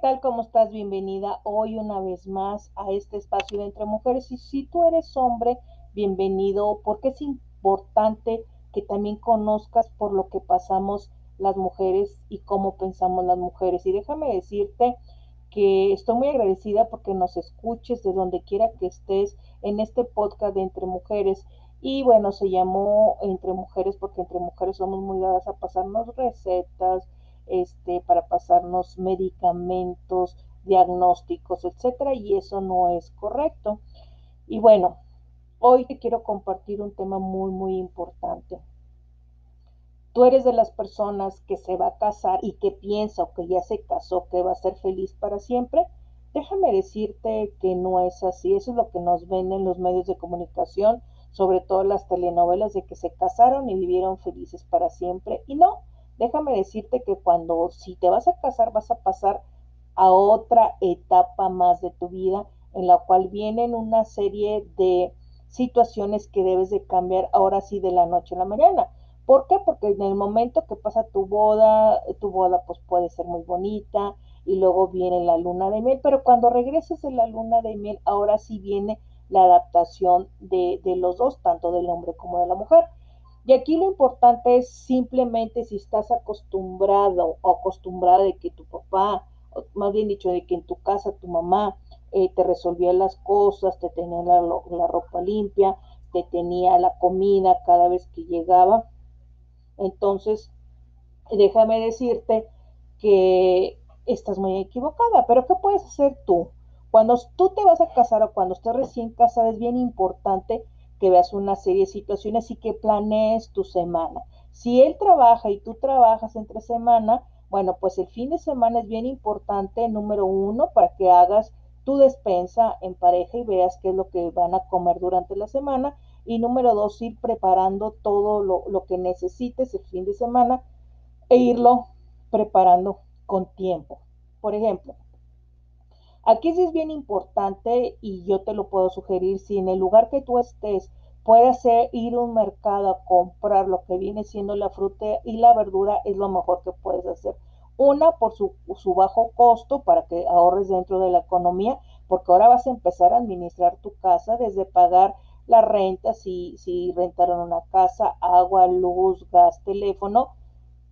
tal? ¿Cómo estás? Bienvenida hoy una vez más a este espacio de Entre Mujeres. Y si tú eres hombre, bienvenido, porque es importante que también conozcas por lo que pasamos las mujeres y cómo pensamos las mujeres. Y déjame decirte que estoy muy agradecida porque nos escuches de donde quiera que estés en este podcast de Entre Mujeres. Y bueno, se llamó Entre Mujeres porque entre mujeres somos muy dadas a pasarnos recetas, este, para pasarnos medicamentos, diagnósticos, etcétera, y eso no es correcto. Y bueno, hoy te quiero compartir un tema muy, muy importante. Tú eres de las personas que se va a casar y que piensa o que ya se casó, que va a ser feliz para siempre. Déjame decirte que no es así. Eso es lo que nos venden los medios de comunicación, sobre todo las telenovelas de que se casaron y vivieron felices para siempre. Y no, déjame decirte que cuando si te vas a casar vas a pasar a otra etapa más de tu vida en la cual vienen una serie de situaciones que debes de cambiar ahora sí de la noche a la mañana. ¿Por qué? Porque en el momento que pasa tu boda, tu boda pues puede ser muy bonita y luego viene la luna de miel, pero cuando regreses de la luna de miel, ahora sí viene la adaptación de, de los dos, tanto del hombre como de la mujer. Y aquí lo importante es simplemente si estás acostumbrado o acostumbrada de que tu papá, o más bien dicho, de que en tu casa tu mamá eh, te resolvía las cosas, te tenía la, la ropa limpia, te tenía la comida cada vez que llegaba. Entonces, déjame decirte que estás muy equivocada, pero ¿qué puedes hacer tú? Cuando tú te vas a casar o cuando estés recién casada es bien importante que veas una serie de situaciones y que planees tu semana. Si él trabaja y tú trabajas entre semana, bueno, pues el fin de semana es bien importante, número uno, para que hagas tu despensa en pareja y veas qué es lo que van a comer durante la semana. Y número dos, ir preparando todo lo, lo que necesites el fin de semana e irlo preparando con tiempo. Por ejemplo, Aquí sí es bien importante y yo te lo puedo sugerir, si en el lugar que tú estés puedes ir a un mercado a comprar lo que viene siendo la fruta y la verdura, es lo mejor que puedes hacer. Una, por su, su bajo costo para que ahorres dentro de la economía, porque ahora vas a empezar a administrar tu casa desde pagar la renta, si, si rentaron una casa, agua, luz, gas, teléfono,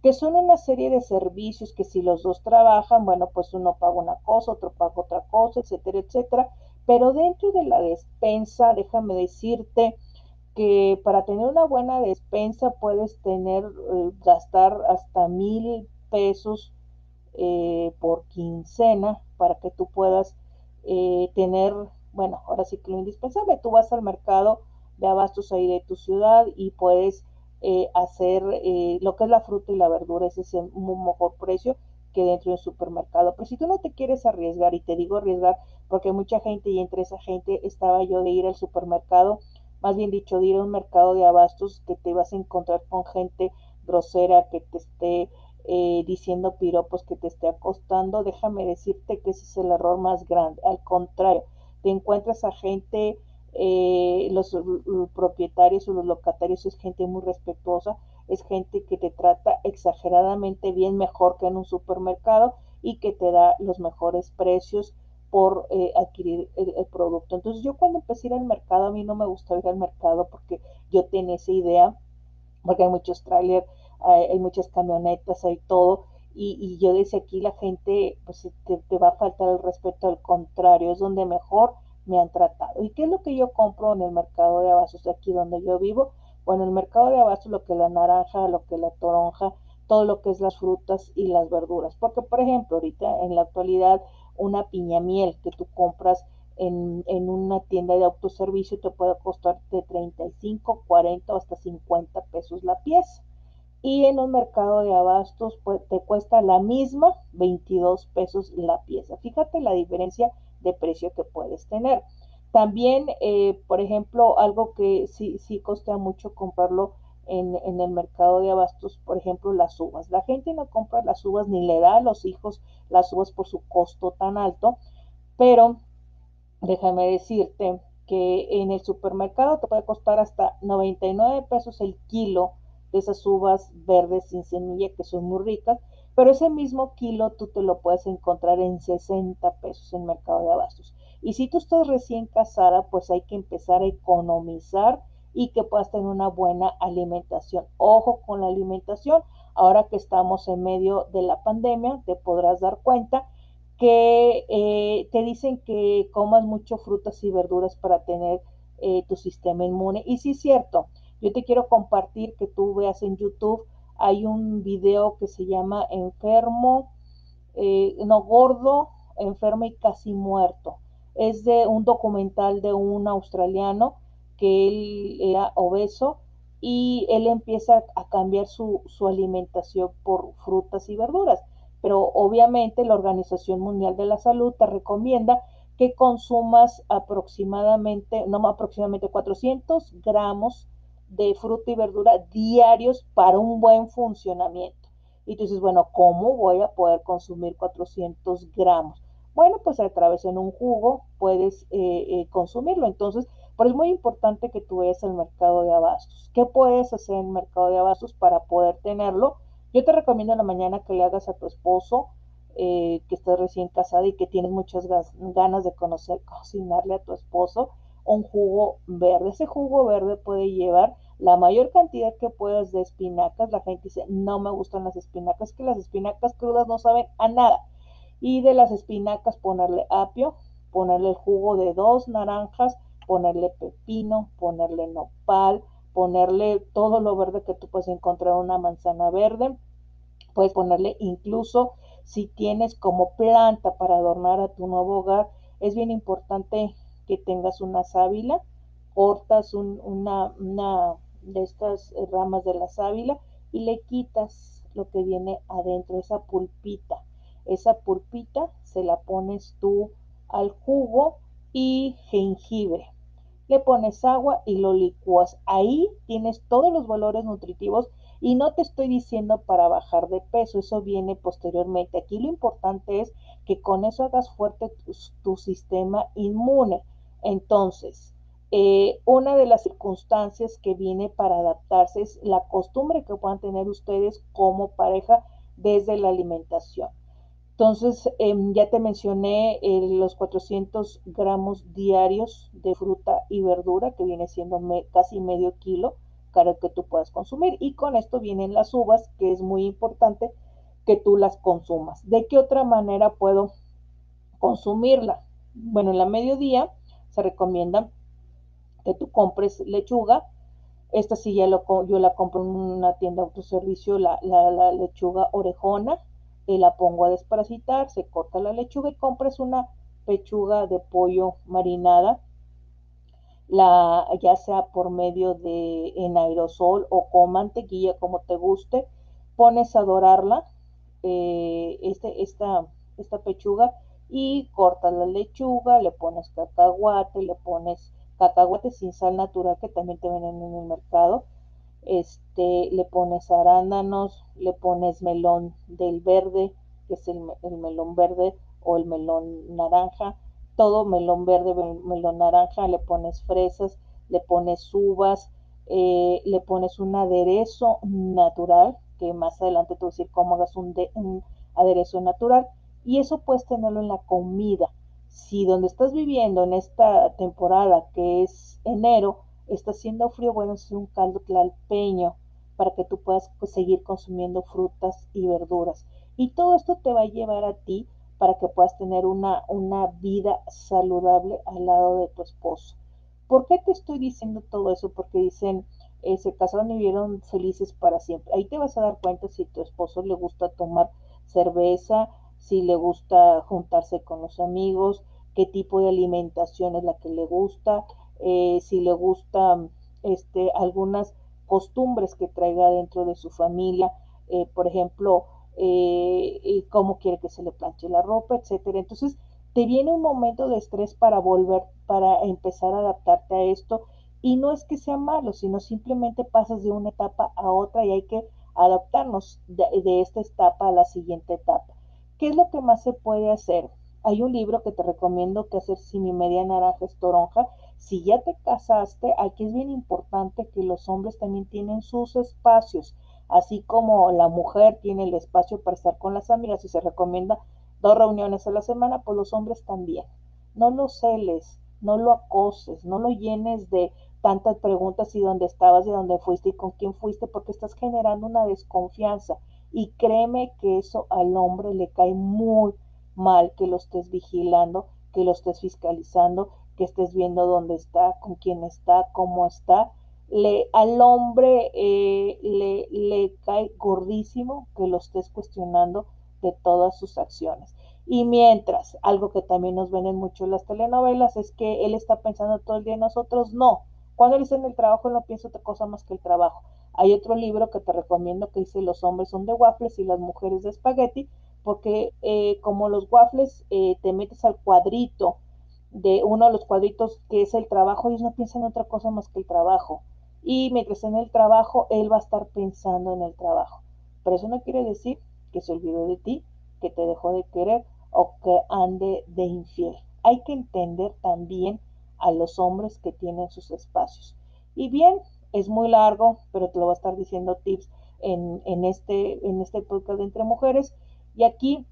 que son una serie de servicios que si los dos trabajan, bueno, pues uno paga una cosa, otro paga otra cosa, etcétera, etcétera. Pero dentro de la despensa, déjame decirte que para tener una buena despensa puedes tener, eh, gastar hasta mil pesos eh, por quincena para que tú puedas eh, tener, bueno, ahora sí que lo indispensable, tú vas al mercado de abastos ahí de tu ciudad y puedes eh, hacer eh, lo que es la fruta y la verdura, ese es un mejor precio que dentro del supermercado. Pero si tú no te quieres arriesgar, y te digo arriesgar porque mucha gente, y entre esa gente estaba yo de ir al supermercado, más bien dicho, de ir a un mercado de abastos que te vas a encontrar con gente grosera que te esté eh, diciendo piropos, que te esté acostando, déjame decirte que ese es el error más grande. Al contrario, te encuentras a gente eh, los, propietarios o los locatarios es gente muy respetuosa, es gente que te trata exageradamente bien, mejor que en un supermercado y que te da los mejores precios por eh, adquirir el, producto. Entonces yo cuando empecé a ir al mercado, a mí no me gustaba ir al mercado porque yo tenía esa idea, porque hay muchos trailers, hay, muchas camionetas, hay todo, y, yo decía aquí la gente pues te, te va a faltar el respeto, al contrario, es donde mejor me han tratado. ¿Y qué es lo que yo compro en el mercado de abastos aquí donde yo vivo? Bueno, en el mercado de abastos lo que es la naranja, lo que es la toronja, todo lo que es las frutas y las verduras. Porque, por ejemplo, ahorita en la actualidad una piña miel que tú compras en, en una tienda de autoservicio te puede costar de 35, 40 o hasta 50 pesos la pieza. Y en un mercado de abastos pues, te cuesta la misma 22 pesos la pieza. Fíjate la diferencia de precio que puedes tener. También, eh, por ejemplo, algo que sí, sí costa mucho comprarlo en, en, el mercado de abastos, por ejemplo, las uvas. La gente no compra las uvas ni le da a los hijos las uvas por su costo tan alto, pero déjame decirte que en el supermercado te puede costar hasta 99 pesos el kilo de esas uvas verdes sin semilla que son muy ricas, pero ese mismo kilo tú te lo puedes encontrar en 60 pesos en mercado de abastos. Y si tú estás recién casada, pues hay que empezar a economizar y que puedas tener una buena alimentación. Ojo con la alimentación, ahora que estamos en medio de la pandemia, te podrás dar cuenta que eh, te dicen que comas mucho frutas y verduras para tener eh, tu sistema inmune. Y sí es cierto, yo te quiero compartir que tú veas en YouTube, hay un video que se llama Enfermo, eh, no, gordo, enfermo y casi muerto. Es de un documental de un australiano que él era obeso y él empieza a cambiar su, su alimentación por frutas y verduras. Pero obviamente la Organización Mundial de la Salud te recomienda que consumas aproximadamente, no aproximadamente 400 gramos de fruta y verdura diarios para un buen funcionamiento. Y tú dices, bueno, ¿cómo voy a poder consumir 400 gramos? Bueno, pues a través de un jugo puedes eh, eh, consumirlo. Entonces, pero es muy importante que tú veas el mercado de abastos. ¿Qué puedes hacer en el mercado de abastos para poder tenerlo? Yo te recomiendo en la mañana que le hagas a tu esposo eh, que estás recién casada y que tienes muchas ganas de conocer, cocinarle a tu esposo un jugo verde. Ese jugo verde puede llevar la mayor cantidad que puedas de espinacas. La gente dice, no me gustan las espinacas, que las espinacas crudas no saben a nada. Y de las espinacas ponerle apio, ponerle el jugo de dos naranjas, ponerle pepino, ponerle nopal, ponerle todo lo verde que tú puedes encontrar, una manzana verde. Puedes ponerle incluso si tienes como planta para adornar a tu nuevo hogar, es bien importante que tengas una sábila, cortas una, una de estas ramas de la sábila y le quitas lo que viene adentro, esa pulpita. Esa pulpita se la pones tú al jugo y jengibre. Le pones agua y lo licuas. Ahí tienes todos los valores nutritivos y no te estoy diciendo para bajar de peso, eso viene posteriormente. Aquí lo importante es que con eso hagas fuerte tu, sistema inmune. Entonces, eh, una de las circunstancias que viene para adaptarse es la costumbre que puedan tener ustedes como pareja desde la alimentación. Entonces, em, ya te mencioné eh, los 400 gramos diarios de fruta y verdura, que viene siendo casi medio kilo que tú puedas consumir. Y con esto vienen las uvas, que es muy importante que tú las consumas. ¿De qué otra manera puedo consumirla? Bueno, en la mediodía se recomienda que tú compres lechuga. Esta sí ya lo, yo la compro en una tienda de autoservicio, la, la, lechuga orejona, y la pongo a desparasitar, se corta la lechuga y compres una pechuga de pollo marinada la, ya sea por medio de en aerosol o con mantequilla, como te guste, pones a dorarla, eh, este, esta, esta pechuga, y cortas la lechuga, le pones cacahuate, le pones cacahuate sin sal natural que también te venden en el mercado, este, le pones arándanos, le pones melón del verde, que es el, el melón verde o el melón naranja, todo melón verde, melón naranja, le pones fresas, le pones uvas, eh, le pones un aderezo natural, que más adelante te voy a decir cómo hagas un aderezo natural, y eso puedes tenerlo en la comida. Si donde estás viviendo en esta temporada, que es enero, está haciendo frío, bueno, es un caldo tlalpeño para que tú puedas pues, seguir consumiendo frutas y verduras. Y todo esto te va a llevar a ti para que puedas tener una, una vida saludable al lado de tu esposo. ¿Por qué te estoy diciendo todo eso? Porque dicen, eh, se casaron y vivieron felices para siempre. Ahí te vas a dar cuenta si tu esposo le gusta tomar cerveza, si le gusta juntarse con los amigos, qué tipo de alimentación es la que le gusta, eh, si le gusta este, algunas costumbres que traiga dentro de su familia, eh, por ejemplo, eh, cómo quiere que se le planche la ropa, etcétera. Entonces, te viene un momento de estrés para volver, para empezar a adaptarte a esto. Y no es que sea malo, sino simplemente pasas de una etapa a otra y hay que adaptarnos de, de esta etapa a la siguiente etapa. ¿Qué es lo que más se puede hacer? Hay un libro que te recomiendo que hacer si mi media naranja es toronja. Si ya te casaste, aquí es bien importante que los hombres también tienen sus espacios Así como la mujer tiene el espacio para estar con las amigas y se recomienda dos reuniones a la semana, pues los hombres también. No lo celes, no lo acoses, no lo llenes de tantas preguntas y dónde estabas y dónde fuiste y con quién fuiste, porque estás generando una desconfianza. Y créeme que eso al hombre le cae muy mal que lo estés vigilando, que lo estés fiscalizando, que estés viendo dónde está, con quién está, cómo está. Le, al hombre eh, le, le cae gordísimo que lo estés cuestionando de todas sus acciones. Y mientras, algo que también nos ven en mucho las telenovelas es que él está pensando todo el día en nosotros, no. Cuando él está en el trabajo, no piensa otra cosa más que el trabajo. Hay otro libro que te recomiendo que dice Los hombres son de waffles y las mujeres de espagueti, porque eh, como los waffles eh, te metes al cuadrito de uno de los cuadritos que es el trabajo, ellos no piensan en otra cosa más que el trabajo. Y mientras en el trabajo, él va a estar pensando en el trabajo. Pero eso no quiere decir que se olvidó de ti, que te dejó de querer o que ande de infiel. Hay que entender también a los hombres que tienen sus espacios. Y bien, es muy largo, pero te lo voy a estar diciendo tips en, en, este, en este podcast de Entre Mujeres. Y aquí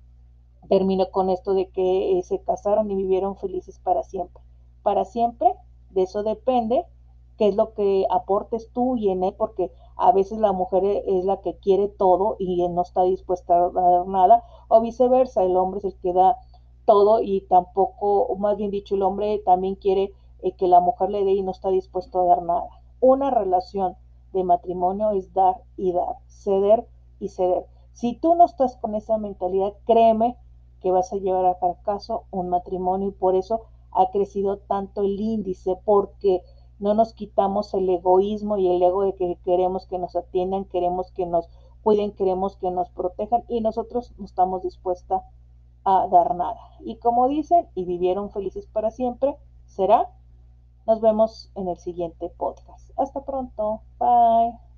termino con esto de que eh, se casaron y vivieron felices para siempre. Para siempre, de eso depende qué es lo que aportes tú y en él, porque a veces la mujer es la que quiere todo y no está dispuesta a dar nada, o viceversa, el hombre es el que da todo y tampoco, más bien dicho, el hombre también quiere eh, que la mujer le dé y no está dispuesto a dar nada. Una relación de matrimonio es dar y dar, ceder y ceder. Si tú no estás con esa mentalidad, créeme que vas a llevar a fracaso un matrimonio y por eso ha crecido tanto el índice, porque no nos quitamos el egoísmo y el ego de que queremos que nos atiendan, queremos que nos cuiden, queremos que nos protejan y nosotros no estamos dispuestas a dar nada. Y como dicen, y vivieron felices para siempre, será. Nos vemos en el siguiente podcast. Hasta pronto. Bye.